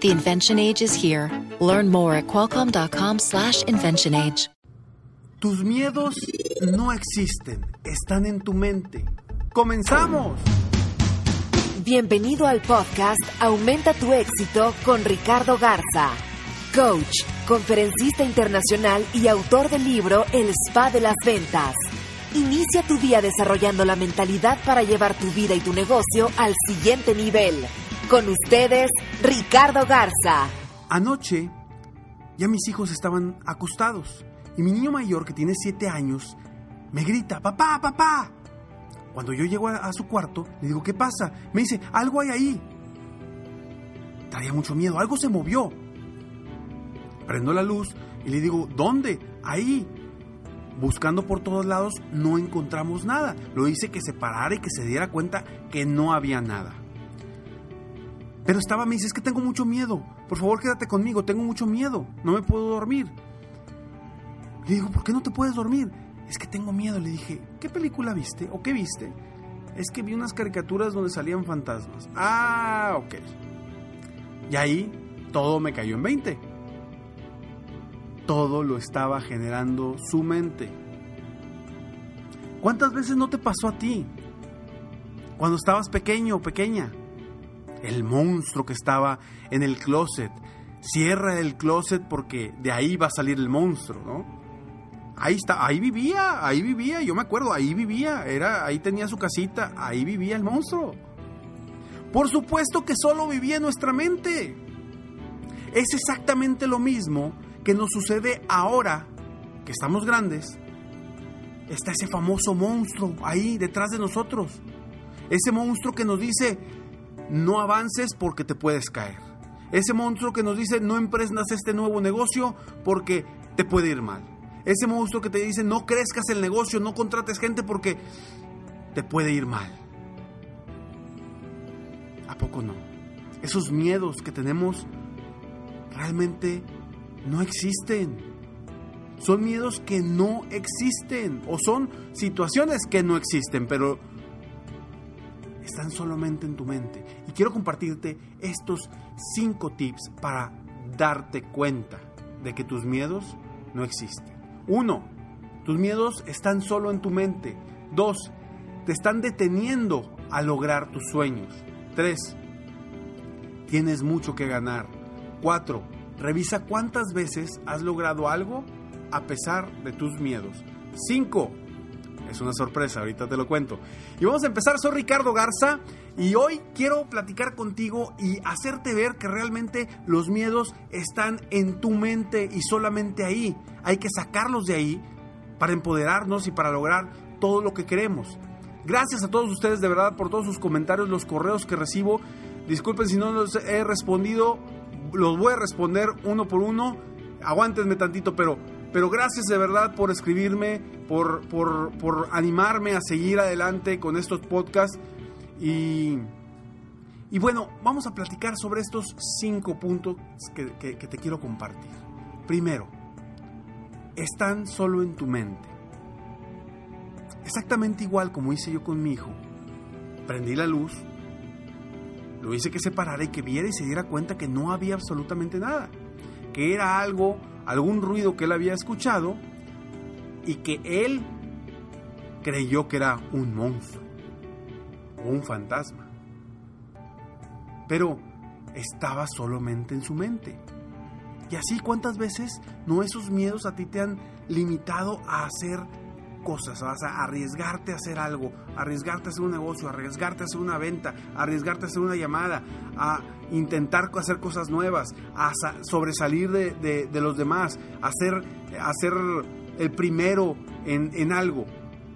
The invention age is here. Learn more at qualcomm.com/slash invention age. Tus miedos no existen, están en tu mente. ¡Comenzamos! Bienvenido al podcast Aumenta tu éxito con Ricardo Garza, coach, conferencista internacional y autor del libro El Spa de las Ventas. Inicia tu día desarrollando la mentalidad para llevar tu vida y tu negocio al siguiente nivel. Con ustedes, Ricardo Garza. Anoche ya mis hijos estaban acostados y mi niño mayor, que tiene 7 años, me grita, papá, papá. Cuando yo llego a, su cuarto, le digo, ¿qué pasa? Me dice, algo hay ahí. Traía mucho miedo, algo se movió. Prendo la luz y le digo, ¿dónde? Ahí. Buscando por todos lados, no encontramos nada. Lo hice que se parara y que se diera cuenta que no había nada. Pero estaba, me dice, es que tengo mucho miedo. Por favor, quédate conmigo, tengo mucho miedo. No me puedo dormir. Le digo, ¿por qué no te puedes dormir? Es que tengo miedo. Le dije, ¿qué película viste o qué viste? Es que vi unas caricaturas donde salían fantasmas. Ah, ok. Y ahí todo me cayó en 20. Todo lo estaba generando su mente. ¿Cuántas veces no te pasó a ti? Cuando estabas pequeño o pequeña el monstruo que estaba en el closet. Cierra el closet porque de ahí va a salir el monstruo, ¿no? Ahí está, ahí vivía, ahí vivía, yo me acuerdo, ahí vivía, era, ahí tenía su casita, ahí vivía el monstruo. Por supuesto que solo vivía nuestra mente. Es exactamente lo mismo que nos sucede ahora que estamos grandes. Está ese famoso monstruo ahí detrás de nosotros. Ese monstruo que nos dice, no avances porque te puedes caer. Ese monstruo que nos dice no emprendas este nuevo negocio porque te puede ir mal. Ese monstruo que te dice no crezcas el negocio, no contrates gente porque te puede ir mal. ¿A poco no? Esos miedos que tenemos realmente no existen. Son miedos que no existen o son situaciones que no existen, pero solamente en tu mente. Y quiero compartirte estos cinco tips para darte cuenta de que tus miedos no existen. Uno, tus miedos están solo en tu mente. Dos, te están deteniendo a lograr tus sueños. Tres, tienes mucho que ganar. Cuatro, revisa cuántas veces has logrado algo a pesar de tus miedos. Cinco, es una sorpresa, ahorita te lo cuento. Y vamos a empezar, soy Ricardo Garza y hoy quiero platicar contigo y hacerte ver que realmente los miedos están en tu mente y solamente ahí. Hay que sacarlos de ahí para empoderarnos y para lograr todo lo que queremos. Gracias a todos ustedes de verdad por todos sus comentarios, los correos que recibo. Disculpen si no los he respondido, los voy a responder uno por uno. Aguántenme tantito, pero pero gracias de verdad por escribirme, por, por, por animarme a seguir adelante con estos podcasts. Y, y, bueno, vamos a platicar sobre estos cinco puntos que, que, que te quiero compartir. Primero, están solo en tu mente. Exactamente igual como hice yo con mi hijo. Prendí la luz, lo hice que se parara y que viera y se diera cuenta que no había absolutamente nada. Que era algo algún ruido que él había escuchado y que él creyó que era un monstruo o un fantasma. Pero estaba solamente en su mente. Y así cuántas veces no esos miedos a ti te han limitado a hacer cosas, vas a arriesgarte a hacer algo, arriesgarte a hacer un negocio, arriesgarte a hacer una venta, arriesgarte a hacer una llamada, a intentar hacer cosas nuevas, a sobresalir de, los demás, a ser, a ser el primero en, en algo.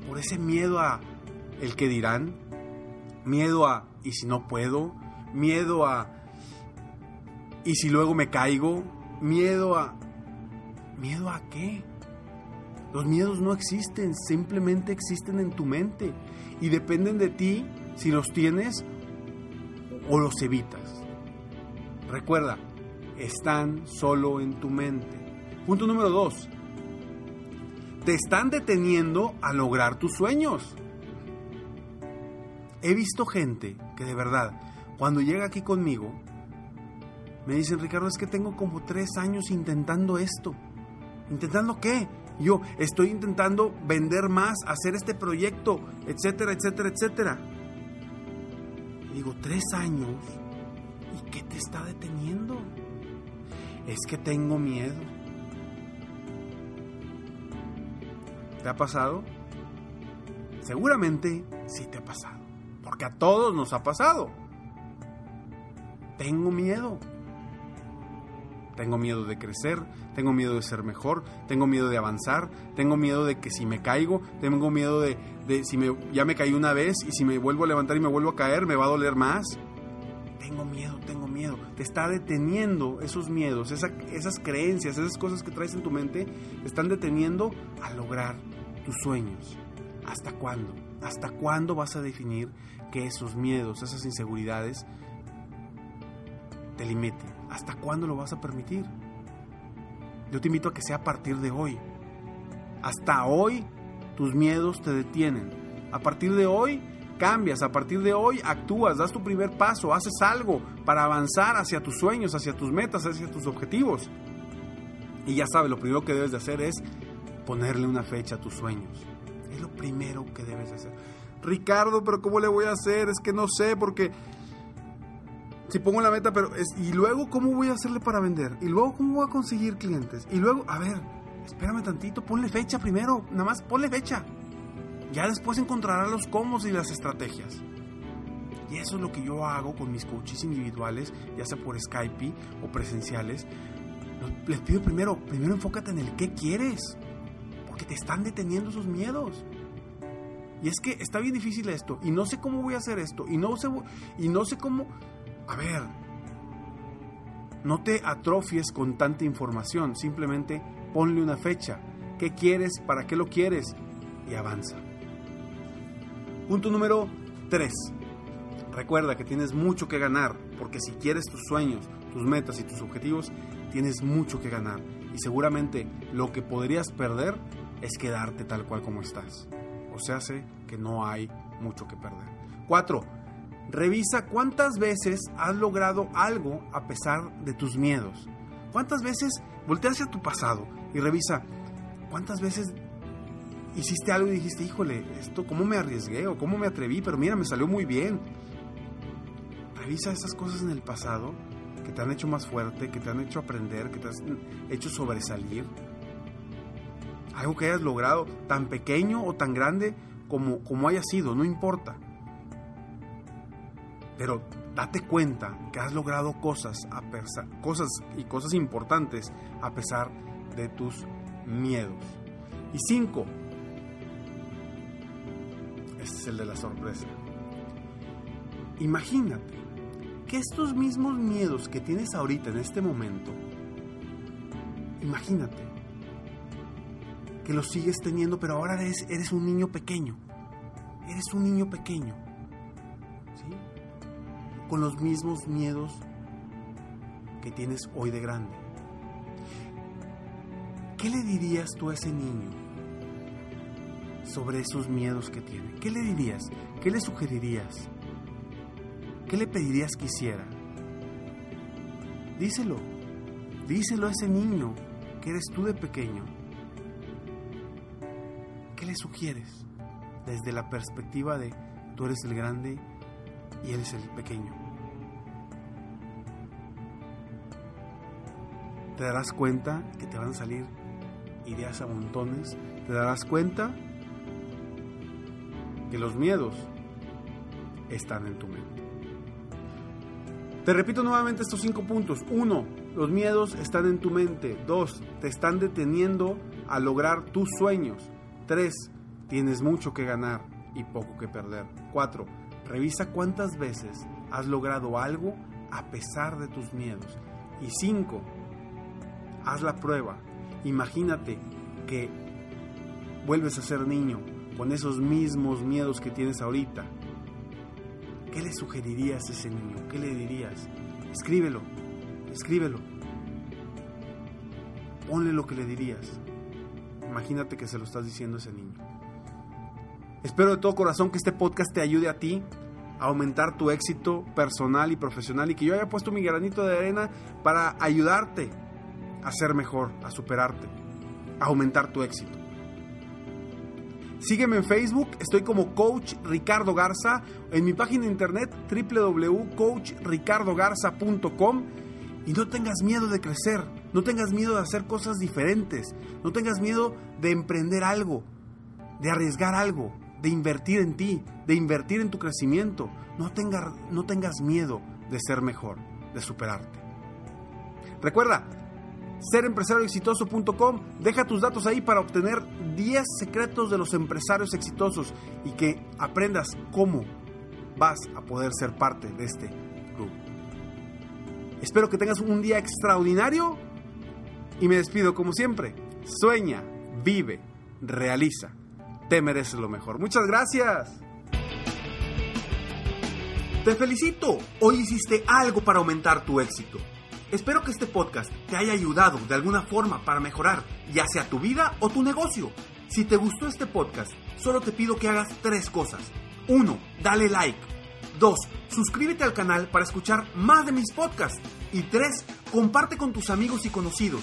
Por ese miedo a el que dirán, miedo a y si no puedo, miedo a y si luego me caigo, miedo a... ¿Miedo a qué? Los miedos no existen, simplemente existen en tu mente y dependen de ti si los tienes o los evitas. Recuerda, están solo en tu mente. Punto número dos. Te están deteniendo a lograr tus sueños. He visto gente que de verdad, cuando llega aquí conmigo, me dicen, Ricardo, es que tengo como tres años intentando esto. ¿Intentando qué? Yo estoy intentando vender más, hacer este proyecto, etcétera, etcétera, etcétera. Digo, tres años. ¿Y qué te está deteniendo? Es que tengo miedo. ¿Te ha pasado? Seguramente sí te ha pasado. Porque a todos nos ha pasado. Tengo miedo. Tengo miedo de crecer, tengo miedo de ser mejor, tengo miedo de avanzar, tengo miedo de que si me caigo, tengo miedo de, si me, ya me caí una vez y si me vuelvo a levantar y me vuelvo a caer, me va a doler más. Tengo miedo, tengo miedo. Te está deteniendo esos miedos, esas creencias, esas cosas que traes en tu mente, te están deteniendo a lograr tus sueños. ¿Hasta cuándo? ¿Hasta cuándo vas a definir que esos miedos, esas inseguridades te limiten? ¿Hasta cuándo lo vas a permitir? Yo te invito a que sea a partir de hoy. Hasta hoy tus miedos te detienen. A partir de hoy cambias, a partir de hoy actúas, das tu primer paso, haces algo para avanzar hacia tus sueños, hacia tus metas, hacia tus objetivos. Y ya sabes, lo primero que debes de hacer es ponerle una fecha a tus sueños. Es lo primero que debes de hacer. Ricardo, pero ¿cómo le voy a hacer? Es que no sé, porque si pongo la meta, pero es, y luego cómo voy a hacerle para vender, y luego cómo voy a conseguir clientes, y luego, a ver, espérame tantito, ponle fecha primero, nada más ponle fecha. Ya después encontrarás los cómo y las estrategias. Y eso es lo que yo hago con mis coaches individuales, ya sea por Skype o presenciales. Les pido primero, primero enfócate en el qué quieres, porque te están deteniendo esos miedos. Y es que está bien difícil esto, y no sé cómo voy a hacer esto, y no sé, y no sé cómo a ver, no te atrofies con tanta información, simplemente ponle una fecha. ¿Qué quieres? ¿Para qué lo quieres? Y avanza. Punto número 3. Recuerda que tienes mucho que ganar, porque si quieres tus sueños, tus metas y tus objetivos, tienes mucho que ganar. Y seguramente lo que podrías perder es quedarte tal cual como estás. O sea, sé que no hay mucho que perder. 4 Revisa cuántas veces has logrado algo a pesar de tus miedos. ¿Cuántas veces voltea hacia tu pasado y revisa cuántas veces hiciste algo y dijiste, híjole, esto, ¿cómo me arriesgué o cómo me atreví? Pero mira, me salió muy bien. Revisa esas cosas en el pasado que te han hecho más fuerte, que te han hecho aprender, que te han hecho sobresalir. Algo que hayas logrado, tan pequeño o tan grande como, como haya sido, no importa. Pero date cuenta que has logrado cosas, a cosas y cosas importantes a pesar de tus miedos. Y cinco, este es el de la sorpresa. Imagínate que estos mismos miedos que tienes ahorita en este momento, imagínate que los sigues teniendo, pero ahora eres, eres un niño pequeño. Eres un niño pequeño con los mismos miedos que tienes hoy de grande. ¿Qué le dirías tú a ese niño sobre esos miedos que tiene? ¿Qué le dirías? ¿Qué le sugerirías? ¿Qué le pedirías que hiciera? Díselo, díselo a ese niño que eres tú de pequeño. ¿Qué le sugieres desde la perspectiva de tú eres el grande y Él es el pequeño. Te darás cuenta que te van a salir ideas a montones. Te darás cuenta que los miedos están en tu mente. Te repito nuevamente estos cinco puntos. Uno, los miedos están en tu mente. Dos, te están deteniendo a lograr tus sueños. Tres, tienes mucho que ganar y poco que perder. Cuatro, Revisa cuántas veces has logrado algo a pesar de tus miedos. Y cinco, haz la prueba. Imagínate que vuelves a ser niño con esos mismos miedos que tienes ahorita, ¿qué le sugerirías a ese niño? ¿Qué le dirías? Escríbelo, escríbelo. Ponle lo que le dirías. Imagínate que se lo estás diciendo a ese niño. Espero de todo corazón que este podcast te ayude a ti a aumentar tu éxito personal y profesional y que yo haya puesto mi granito de arena para ayudarte a ser mejor, a superarte, a aumentar tu éxito. Sígueme en Facebook, estoy como Coach Ricardo Garza, en mi página de internet www.coachricardogarza.com y no tengas miedo de crecer, no tengas miedo de hacer cosas diferentes, no tengas miedo de emprender algo, de arriesgar algo, de invertir en ti, de invertir en tu crecimiento. No, no tengas miedo de ser mejor, de superarte. Recuerda, serempresarioexitoso.com, deja tus datos ahí para obtener 10 secretos de los empresarios exitosos y que aprendas cómo vas a poder ser parte de este club. Espero que tengas un día extraordinario y me despido como siempre. Sueña, vive, realiza te mereces lo mejor. Muchas gracias. Te felicito. Hoy hiciste algo para aumentar tu éxito. Espero que este podcast te haya ayudado de alguna forma para mejorar ya sea tu vida o tu negocio. Si te gustó este podcast, solo te pido que hagas tres cosas. 1. Dale like. 2. Suscríbete al canal para escuchar más de mis podcasts. Y 3. Comparte con tus amigos y conocidos.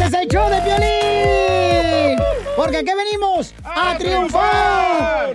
Este es el show de violín. Porque aquí venimos a, triunfar,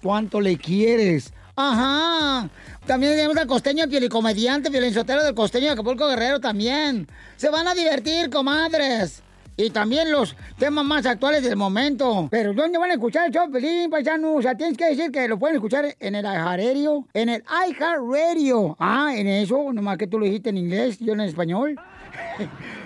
cuánto le quieres. Ajá. También tenemos al costeño pielicomediante, violinsotero del costeño de Acapulco Guerrero también. Se van a divertir, comadres. Y también los temas más actuales del momento. Pero ¿dónde van a escuchar el show, Pelín, paisano? O sea, tienes que decir que lo pueden escuchar en el iHeartRadio. En el iHeartRadio. Ah, en eso, nomás que tú lo dijiste en inglés, yo en español.